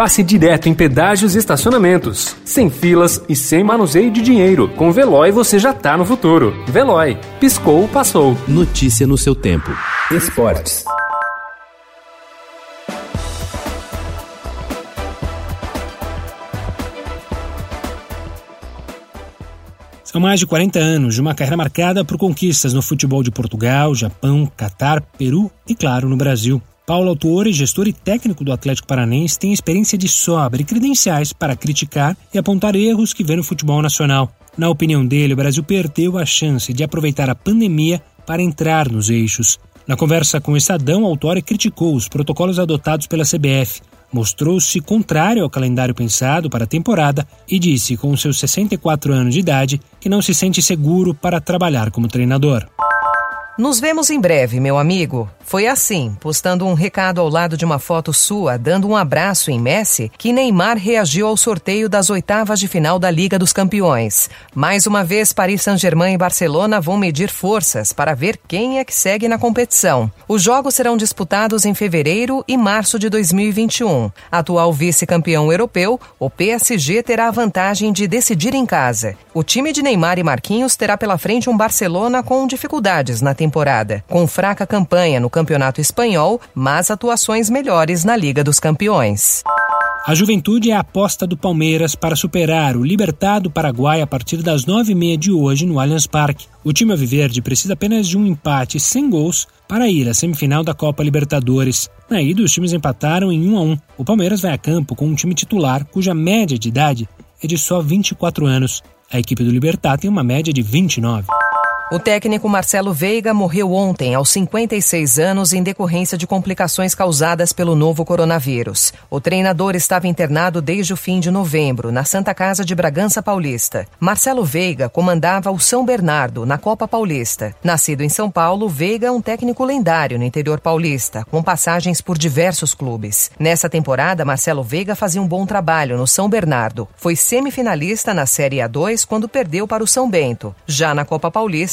passe direto em pedágios e estacionamentos. Sem filas e sem manuseio de dinheiro. Com Veloy você já tá no futuro. Veloy. Piscou, passou. Notícia no seu tempo. Esportes. São mais de 40 anos de uma carreira marcada por conquistas no futebol de Portugal, Japão, Catar, Peru e, claro, no Brasil. Paulo Autuori, gestor e técnico do Atlético Paranense, tem experiência de sobra e credenciais para criticar e apontar erros que vê no futebol nacional. Na opinião dele, o Brasil perdeu a chance de aproveitar a pandemia para entrar nos eixos. Na conversa com o Estadão, Autori criticou os protocolos adotados pela CBF, mostrou-se contrário ao calendário pensado para a temporada e disse, com seus 64 anos de idade, que não se sente seguro para trabalhar como treinador. Nos vemos em breve, meu amigo. Foi assim, postando um recado ao lado de uma foto sua, dando um abraço em Messi, que Neymar reagiu ao sorteio das oitavas de final da Liga dos Campeões. Mais uma vez, Paris Saint-Germain e Barcelona vão medir forças para ver quem é que segue na competição. Os jogos serão disputados em fevereiro e março de 2021. Atual vice-campeão europeu, o PSG terá a vantagem de decidir em casa. O time de Neymar e Marquinhos terá pela frente um Barcelona com dificuldades na temporada temporada, com fraca campanha no Campeonato Espanhol, mas atuações melhores na Liga dos Campeões. A Juventude é a aposta do Palmeiras para superar o Libertado Paraguai a partir das nove e meia de hoje no Allianz Parque. O time Alviverde precisa apenas de um empate sem gols para ir à semifinal da Copa Libertadores. Na ida, os times empataram em 1 a 1. O Palmeiras vai a campo com um time titular cuja média de idade é de só 24 anos. A equipe do Libertad tem uma média de 29. O técnico Marcelo Veiga morreu ontem, aos 56 anos, em decorrência de complicações causadas pelo novo coronavírus. O treinador estava internado desde o fim de novembro, na Santa Casa de Bragança Paulista. Marcelo Veiga comandava o São Bernardo, na Copa Paulista. Nascido em São Paulo, Veiga é um técnico lendário no interior paulista, com passagens por diversos clubes. Nessa temporada, Marcelo Veiga fazia um bom trabalho no São Bernardo. Foi semifinalista na Série A2 quando perdeu para o São Bento. Já na Copa